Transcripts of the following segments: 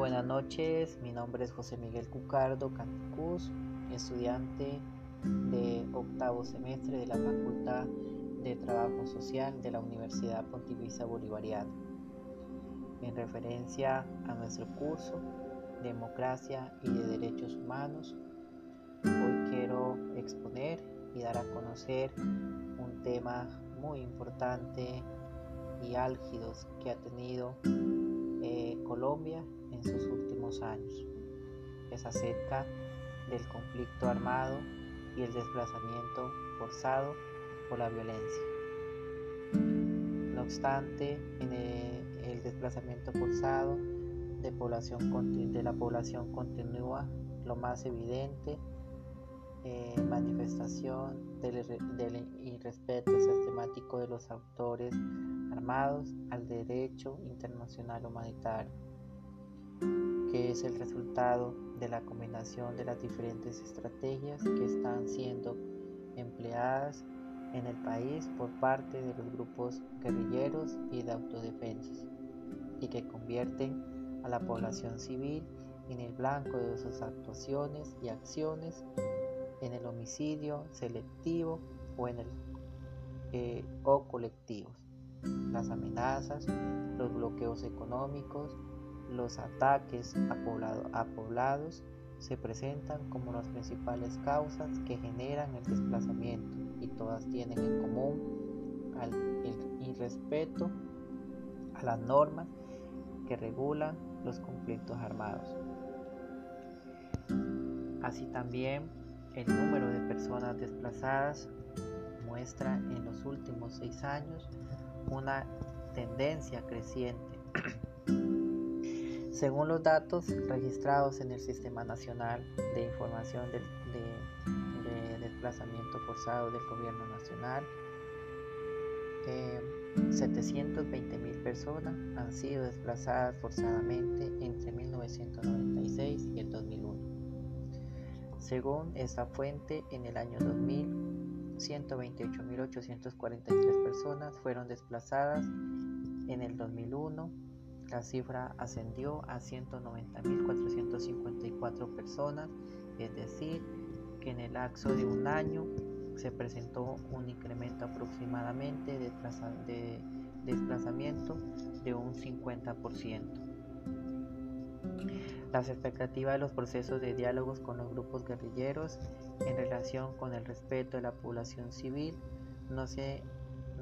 buenas noches, mi nombre es José Miguel Cucardo Canticus, estudiante de octavo semestre de la Facultad de Trabajo Social de la Universidad Pontificia Bolivariana. En referencia a nuestro curso Democracia y de Derechos Humanos, hoy quiero exponer y dar a conocer un tema muy importante y álgidos que ha tenido eh, Colombia en sus últimos años. Es acerca del conflicto armado y el desplazamiento forzado por la violencia. No obstante, en el, desplazamiento forzado de, población, la población continúa lo más evidente eh, manifestación del, irrespeto sistemático de los autores armados al derecho internacional humanitario, es el resultado de la combinación de las diferentes estrategias que están siendo empleadas en el país por parte de los grupos guerrilleros y de autodefensa y que convierten a la población civil en el blanco de sus actuaciones y acciones en el homicidio selectivo o en el eh, o colectivos. Las amenazas, los bloqueos económicos, los ataques a, poblados se presentan como las principales causas que generan el desplazamiento y todas tienen en común el irrespeto a las normas que regulan los conflictos armados. Así también el número de personas desplazadas muestra en los últimos seis años una tendencia creciente. Según los datos registrados en el Sistema Nacional de Información de, Desplazamiento Forzado del Gobierno Nacional, 720 mil personas han sido desplazadas forzadamente entre 1996 y el 2001. Según esta fuente, en el año 2000, 128.843 personas fueron desplazadas en el 2001. La cifra ascendió a 190.454 personas, es decir, que en el lapso de un año se presentó un incremento aproximadamente de, de desplazamiento de un 50%. Las expectativas de los procesos de diálogos con los grupos guerrilleros en relación con el respeto de la población civil no se,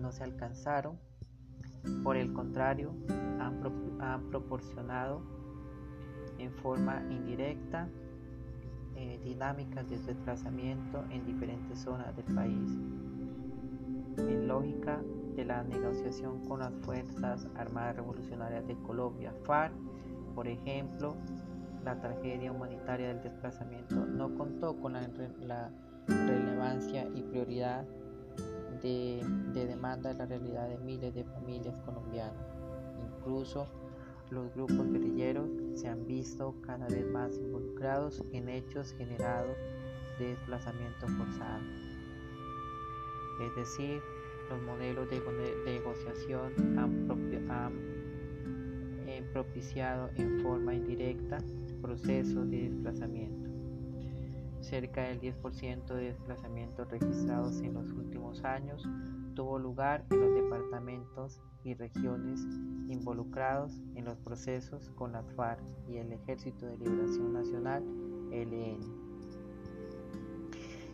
no se alcanzaron. Por el contrario, han, proporcionado en forma indirecta eh, dinámicas de desplazamiento en diferentes zonas del país. En lógica de la negociación con las Fuerzas Armadas Revolucionarias de Colombia, FARC, por ejemplo, la tragedia humanitaria del desplazamiento no contó con la, relevancia y prioridad de, demanda de la realidad de miles de familias colombianas. Incluso los grupos guerrilleros se han visto cada vez más involucrados en hechos generados de desplazamiento forzado. Es decir, los modelos de, negociación han eh, propiciado en forma indirecta proceso de desplazamiento. Cerca del 10% de desplazamientos registrados en los últimos años tuvo lugar en los departamentos y regiones involucrados en los procesos con las FARC y el Ejército de Liberación Nacional, ELN.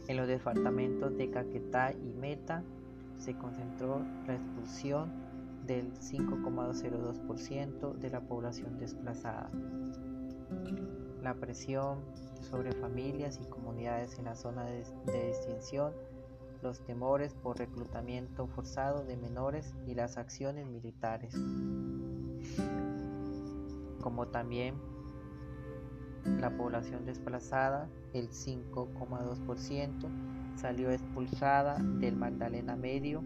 En los departamentos de Caquetá y Meta se concentró la expulsión del 5,02% de la población desplazada. La presión sobre familias y comunidades en la zona de, distinción, los temores por reclutamiento forzado de menores y las acciones militares, como también la población desplazada, el 5,2%, salió expulsada del Magdalena Medio.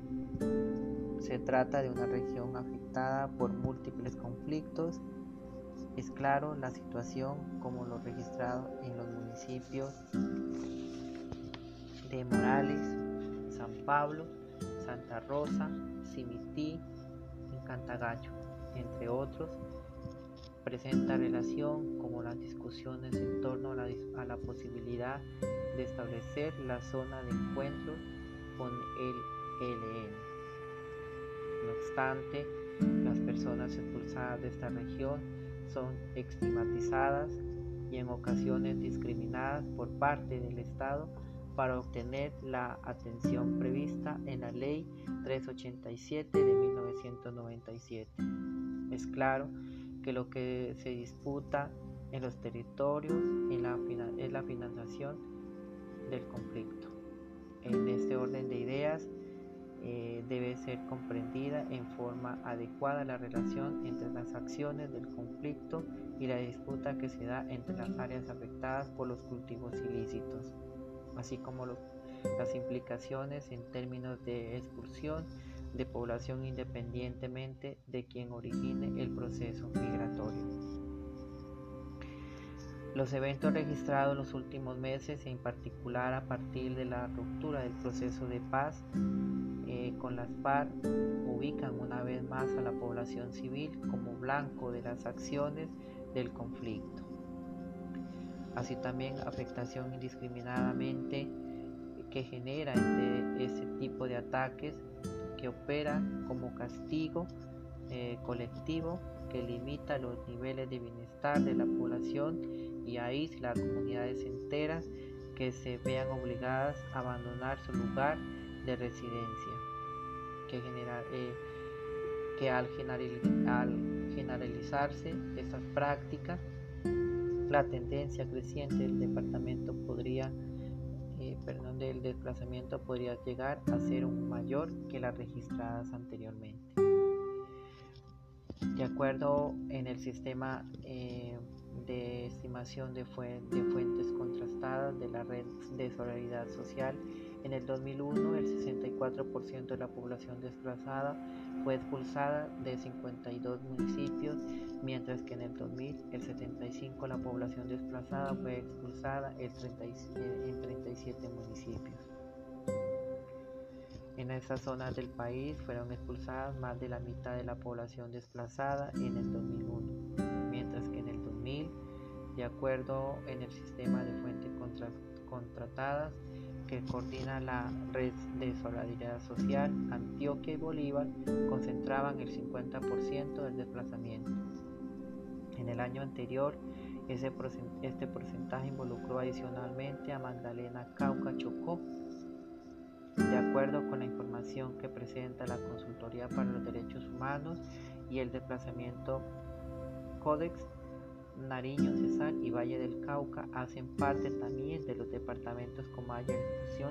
Se trata de una región afectada por múltiples conflictos es claro la situación como lo registrado en los municipios de Morales, San Pablo, Santa Rosa, Cimití y Cantagallo, entre otros, presenta relación como las discusiones en torno a la, posibilidad de establecer la zona de encuentro con el ELN. No obstante, las personas expulsadas de esta región son estigmatizadas y en ocasiones discriminadas por parte del Estado para obtener la atención prevista en la Ley 387 de 1997. Es claro que lo que se disputa en los territorios es la financiación del conflicto. En este orden de ideas, eh, debe ser comprendida en forma adecuada la relación entre las acciones del conflicto y la disputa que se da entre las áreas afectadas por los cultivos ilícitos, así como las implicaciones en términos de expulsión de población independientemente de quien origine el proceso migratorio. Los eventos registrados en los últimos meses, en particular a partir de la ruptura del proceso de paz, eh, con las FARC ubican una vez más a la población civil como blanco de las acciones del conflicto. Así también afectación indiscriminadamente que genera este, ese tipo de ataques que opera como castigo eh, colectivo que limita los niveles de bienestar de la población y aísla a comunidades enteras que se vean obligadas a abandonar su lugar de residencia que, eh, que al, generalizarse estas prácticas, la tendencia creciente del departamento podría, eh, perdón, del desplazamiento podría llegar a ser un mayor que las registradas anteriormente. De acuerdo en el sistema eh, de estimación de, de fuentes contrastadas de la red de solidaridad social, en el 2001, el 64% de la población desplazada fue expulsada de 52 municipios, mientras que en el 2000, el 75% de la población desplazada fue expulsada en 37 municipios. En esas zonas del país fueron expulsadas más de la mitad de la población desplazada en el 2001, mientras que en el 2000, de acuerdo en el sistema de fuentes contratadas, que coordina la red de solidaridad social, Antioquia y Bolívar concentraban el 50% del desplazamiento. En el año anterior, ese, este porcentaje involucró adicionalmente a Magdalena Cauca Chocó. De acuerdo con la información que presenta la Consultoría para los Derechos Humanos y el Desplazamiento Codex Nariño, Cesar y Valle del Cauca hacen parte también de los departamentos con mayor difusión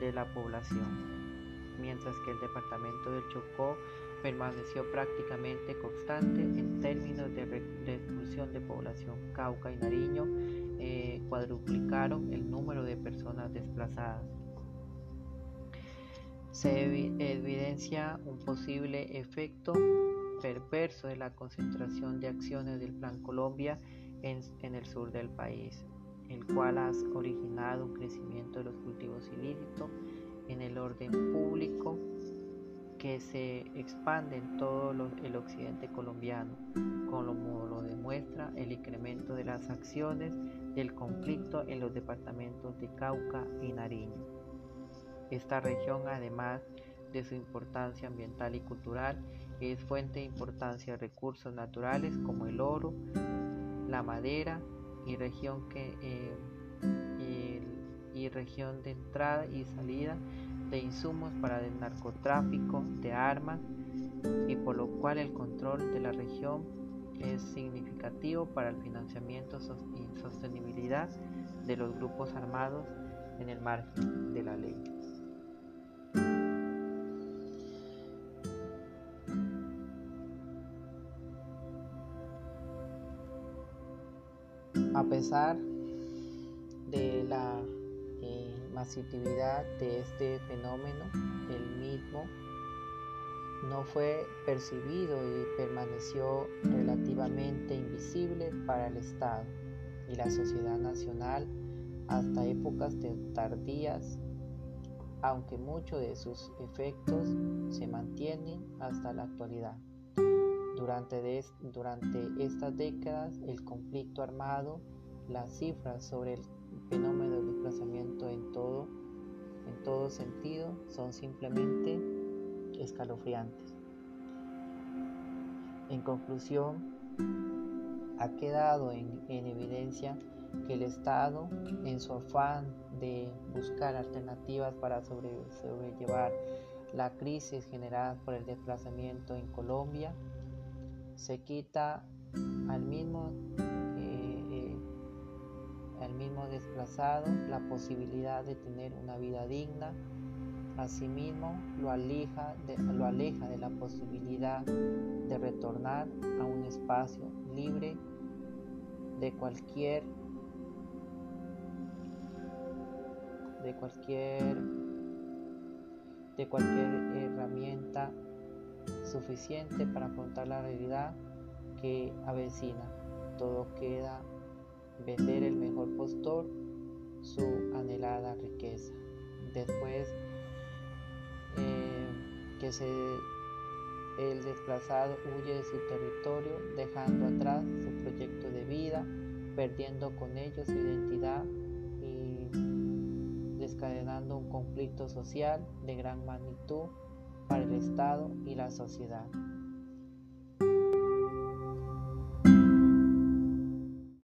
de la población, mientras que el departamento del Chocó permaneció prácticamente constante en términos de, expulsión de población. Cauca y Nariño eh, cuadruplicaron el número de personas desplazadas. Se evidencia un posible efecto perverso de la concentración de acciones del Plan Colombia en, el sur del país, el cual ha originado un crecimiento de los cultivos ilícitos en el orden público que se expande en todo el occidente colombiano, como lo demuestra el incremento de las acciones del conflicto en los departamentos de Cauca y Nariño. Esta región, además de su importancia ambiental y cultural, es fuente de importancia de recursos naturales como el oro, la madera y región, que, eh, y región de entrada y salida de insumos para el narcotráfico de armas y por lo cual el control de la región es significativo para el financiamiento y sostenibilidad de los grupos armados en el margen de la ley. A pesar de la eh, masividad de este fenómeno, el mismo no fue percibido y permaneció relativamente invisible para el Estado y la sociedad nacional hasta épocas tardías, aunque muchos de sus efectos se mantienen hasta la actualidad. Durante, estas décadas, el conflicto armado, las cifras sobre el fenómeno del desplazamiento en todo, en todo sentido son simplemente escalofriantes. En conclusión, ha quedado en, evidencia que el Estado, en su afán de buscar alternativas para sobrellevar la crisis generada por el desplazamiento en Colombia, se quita al mismo, eh, eh, al mismo desplazado la posibilidad de tener una vida digna, asimismo lo aleja de, lo aleja de la posibilidad de retornar a un espacio libre de cualquier de cualquier de cualquier herramienta suficiente para afrontar la realidad que avecina. Todo queda vender el mejor postor su anhelada riqueza. Después eh, que se, el desplazado huye de su territorio, dejando atrás su proyecto de vida, perdiendo con ello su identidad y descadenando un conflicto social de gran magnitud para el Estado y la sociedad.